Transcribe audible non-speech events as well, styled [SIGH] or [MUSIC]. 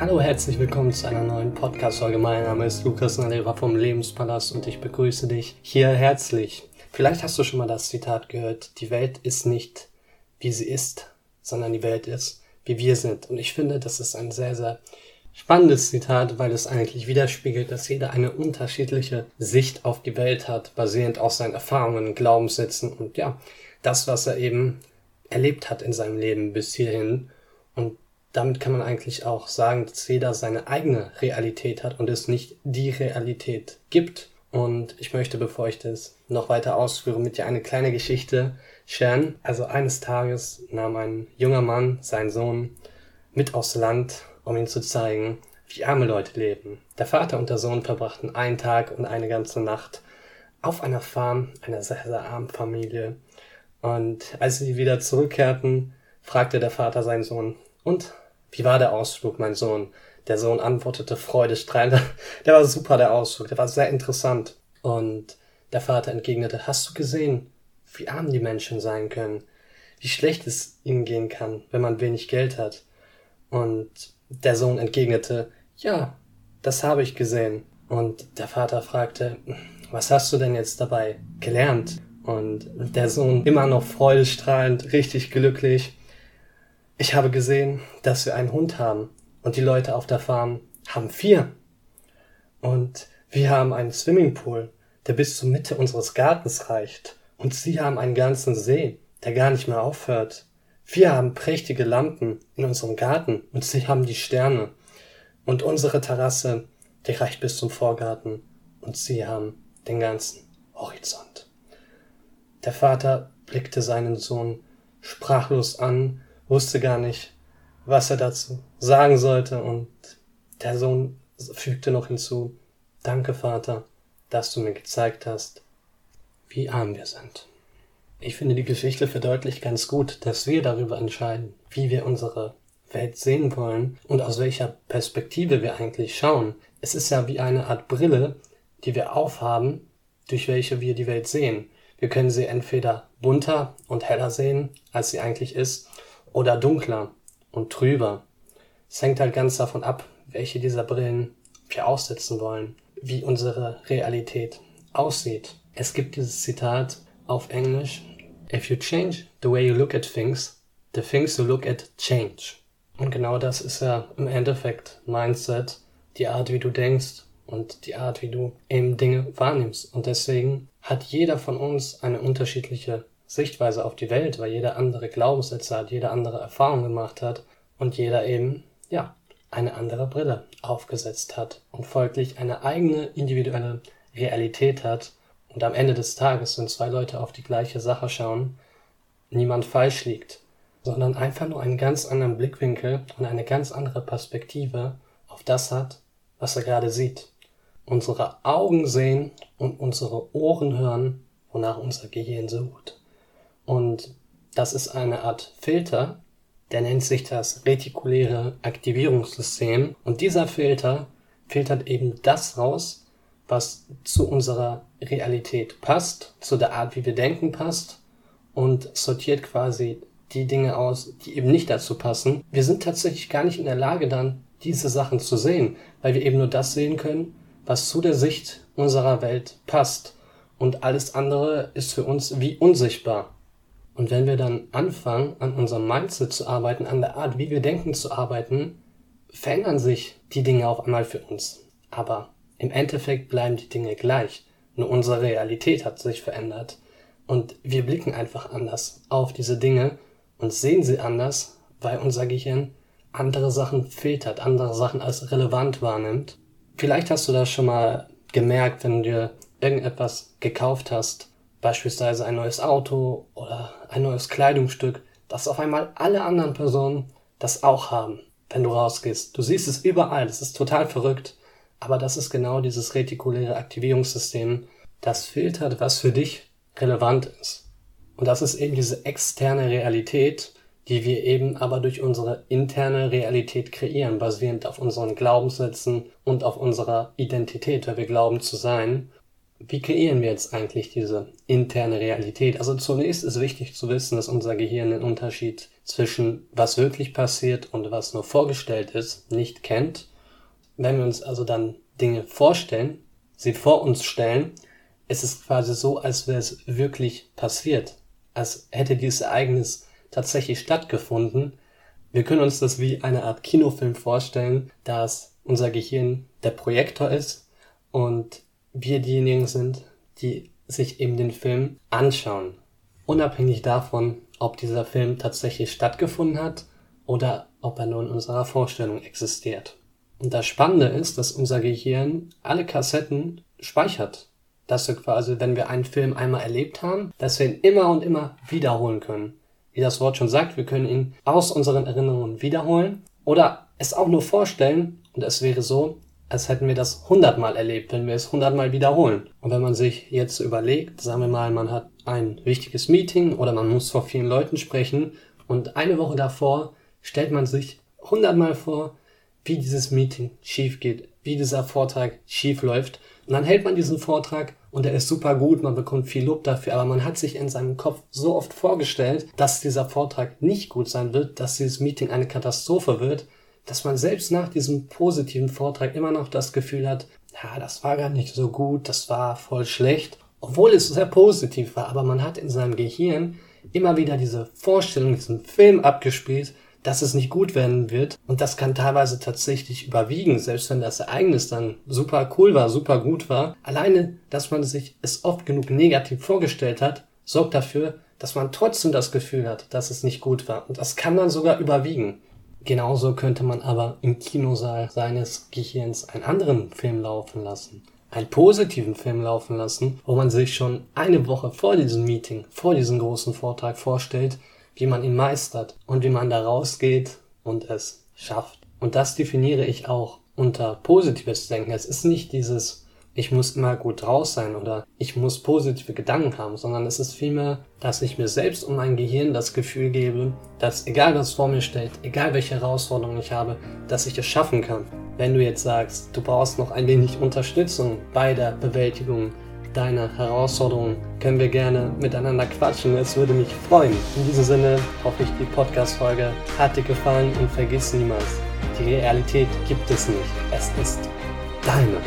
Hallo, herzlich willkommen zu einer neuen Podcast-Folge. Mein Name ist Lukas Nalera vom Lebenspalast und ich begrüße dich hier herzlich. Vielleicht hast du schon mal das Zitat gehört, die Welt ist nicht, wie sie ist, sondern die Welt ist, wie wir sind. Und ich finde, das ist ein sehr, sehr spannendes Zitat, weil es eigentlich widerspiegelt, dass jeder eine unterschiedliche Sicht auf die Welt hat, basierend auf seinen Erfahrungen, Glaubenssätzen und ja, das, was er eben erlebt hat in seinem Leben bis hierhin. Und damit kann man eigentlich auch sagen, dass jeder seine eigene Realität hat und es nicht die Realität gibt. Und ich möchte, bevor ich das noch weiter ausführe, mit dir eine kleine Geschichte scheren. Also eines Tages nahm ein junger Mann seinen Sohn mit aufs Land, um ihm zu zeigen, wie arme Leute leben. Der Vater und der Sohn verbrachten einen Tag und eine ganze Nacht auf einer Farm einer sehr, sehr armen Familie. Und als sie wieder zurückkehrten, fragte der Vater seinen Sohn, und wie war der Ausflug, mein Sohn? Der Sohn antwortete freudestrahlend, [LAUGHS] der war super, der Ausflug, der war sehr interessant. Und der Vater entgegnete, hast du gesehen, wie arm die Menschen sein können? Wie schlecht es ihnen gehen kann, wenn man wenig Geld hat? Und der Sohn entgegnete, ja, das habe ich gesehen. Und der Vater fragte, was hast du denn jetzt dabei gelernt? Und der Sohn immer noch freudestrahlend, richtig glücklich. Ich habe gesehen, dass wir einen Hund haben und die Leute auf der Farm haben vier. Und wir haben einen Swimmingpool, der bis zur Mitte unseres Gartens reicht. Und sie haben einen ganzen See, der gar nicht mehr aufhört. Wir haben prächtige Lampen in unserem Garten und sie haben die Sterne. Und unsere Terrasse, die reicht bis zum Vorgarten und sie haben den ganzen Horizont. Der Vater blickte seinen Sohn sprachlos an, wusste gar nicht, was er dazu sagen sollte, und der Sohn fügte noch hinzu Danke, Vater, dass du mir gezeigt hast, wie arm wir sind. Ich finde, die Geschichte verdeutlicht ganz gut, dass wir darüber entscheiden, wie wir unsere Welt sehen wollen und aus welcher Perspektive wir eigentlich schauen. Es ist ja wie eine Art Brille, die wir aufhaben, durch welche wir die Welt sehen. Wir können sie entweder bunter und heller sehen, als sie eigentlich ist, oder dunkler und trüber. Es hängt halt ganz davon ab, welche dieser Brillen wir aussetzen wollen, wie unsere Realität aussieht. Es gibt dieses Zitat auf Englisch, If you change the way you look at things, the things you look at change. Und genau das ist ja im Endeffekt Mindset, die Art, wie du denkst und die Art, wie du eben Dinge wahrnimmst. Und deswegen hat jeder von uns eine unterschiedliche Sichtweise auf die Welt, weil jeder andere Glaubenssätze hat, jeder andere Erfahrungen gemacht hat und jeder eben, ja, eine andere Brille aufgesetzt hat und folglich eine eigene individuelle Realität hat. Und am Ende des Tages, wenn zwei Leute auf die gleiche Sache schauen, niemand falsch liegt, sondern einfach nur einen ganz anderen Blickwinkel und eine ganz andere Perspektive auf das hat, was er gerade sieht unsere Augen sehen und unsere Ohren hören, wonach unser Gehirn sucht. Und das ist eine Art Filter, der nennt sich das retikuläre Aktivierungssystem. Und dieser Filter filtert eben das raus, was zu unserer Realität passt, zu der Art, wie wir denken passt und sortiert quasi die Dinge aus, die eben nicht dazu passen. Wir sind tatsächlich gar nicht in der Lage dann, diese Sachen zu sehen, weil wir eben nur das sehen können, was zu der Sicht unserer Welt passt. Und alles andere ist für uns wie unsichtbar. Und wenn wir dann anfangen, an unserem Mindset zu arbeiten, an der Art, wie wir denken zu arbeiten, verändern sich die Dinge auf einmal für uns. Aber im Endeffekt bleiben die Dinge gleich. Nur unsere Realität hat sich verändert. Und wir blicken einfach anders auf diese Dinge und sehen sie anders, weil unser Gehirn andere Sachen filtert, andere Sachen als relevant wahrnimmt Vielleicht hast du das schon mal gemerkt, wenn du dir irgendetwas gekauft hast, beispielsweise ein neues Auto oder ein neues Kleidungsstück, dass auf einmal alle anderen Personen das auch haben, wenn du rausgehst. Du siehst es überall, das ist total verrückt, aber das ist genau dieses retikuläre Aktivierungssystem, das filtert, was für dich relevant ist. Und das ist eben diese externe Realität, die wir eben aber durch unsere interne Realität kreieren, basierend auf unseren Glaubenssätzen und auf unserer Identität, weil wir glauben zu sein. Wie kreieren wir jetzt eigentlich diese interne Realität? Also zunächst ist wichtig zu wissen, dass unser Gehirn den Unterschied zwischen was wirklich passiert und was nur vorgestellt ist, nicht kennt. Wenn wir uns also dann Dinge vorstellen, sie vor uns stellen, ist es quasi so, als wäre es wirklich passiert, als hätte dieses Ereignis tatsächlich stattgefunden. Wir können uns das wie eine Art Kinofilm vorstellen, dass unser Gehirn der Projektor ist und wir diejenigen sind, die sich eben den Film anschauen. Unabhängig davon, ob dieser Film tatsächlich stattgefunden hat oder ob er nur in unserer Vorstellung existiert. Und das Spannende ist, dass unser Gehirn alle Kassetten speichert. Dass wir quasi, wenn wir einen Film einmal erlebt haben, dass wir ihn immer und immer wiederholen können. Wie das Wort schon sagt, wir können ihn aus unseren Erinnerungen wiederholen oder es auch nur vorstellen und es wäre so, als hätten wir das hundertmal erlebt, wenn wir es hundertmal wiederholen. Und wenn man sich jetzt überlegt, sagen wir mal, man hat ein wichtiges Meeting oder man muss vor vielen Leuten sprechen und eine Woche davor stellt man sich hundertmal vor, wie dieses Meeting schief geht, wie dieser Vortrag schief läuft. Und dann hält man diesen Vortrag und er ist super gut, man bekommt viel Lob dafür, aber man hat sich in seinem Kopf so oft vorgestellt, dass dieser Vortrag nicht gut sein wird, dass dieses Meeting eine Katastrophe wird, dass man selbst nach diesem positiven Vortrag immer noch das Gefühl hat, ja, das war gar nicht so gut, das war voll schlecht, obwohl es sehr positiv war, aber man hat in seinem Gehirn immer wieder diese Vorstellung, diesen Film abgespielt, dass es nicht gut werden wird. Und das kann teilweise tatsächlich überwiegen, selbst wenn das Ereignis dann super cool war, super gut war. Alleine, dass man sich es oft genug negativ vorgestellt hat, sorgt dafür, dass man trotzdem das Gefühl hat, dass es nicht gut war. Und das kann dann sogar überwiegen. Genauso könnte man aber im Kinosaal seines Gehirns einen anderen Film laufen lassen. Einen positiven Film laufen lassen, wo man sich schon eine Woche vor diesem Meeting, vor diesem großen Vortrag vorstellt, wie man ihn meistert und wie man da rausgeht und es schafft. Und das definiere ich auch unter positives Denken. Es ist nicht dieses ich muss immer gut draus sein oder ich muss positive Gedanken haben, sondern es ist vielmehr, dass ich mir selbst und mein Gehirn das Gefühl gebe, dass egal was vor mir steht, egal welche Herausforderungen ich habe, dass ich es schaffen kann. Wenn du jetzt sagst, du brauchst noch ein wenig Unterstützung bei der Bewältigung deiner Herausforderungen, können wir gerne miteinander quatschen. Es würde mich freuen. In diesem Sinne hoffe ich, die Podcast-Folge hat dir gefallen und vergiss niemals, die Realität gibt es nicht. Es ist deine.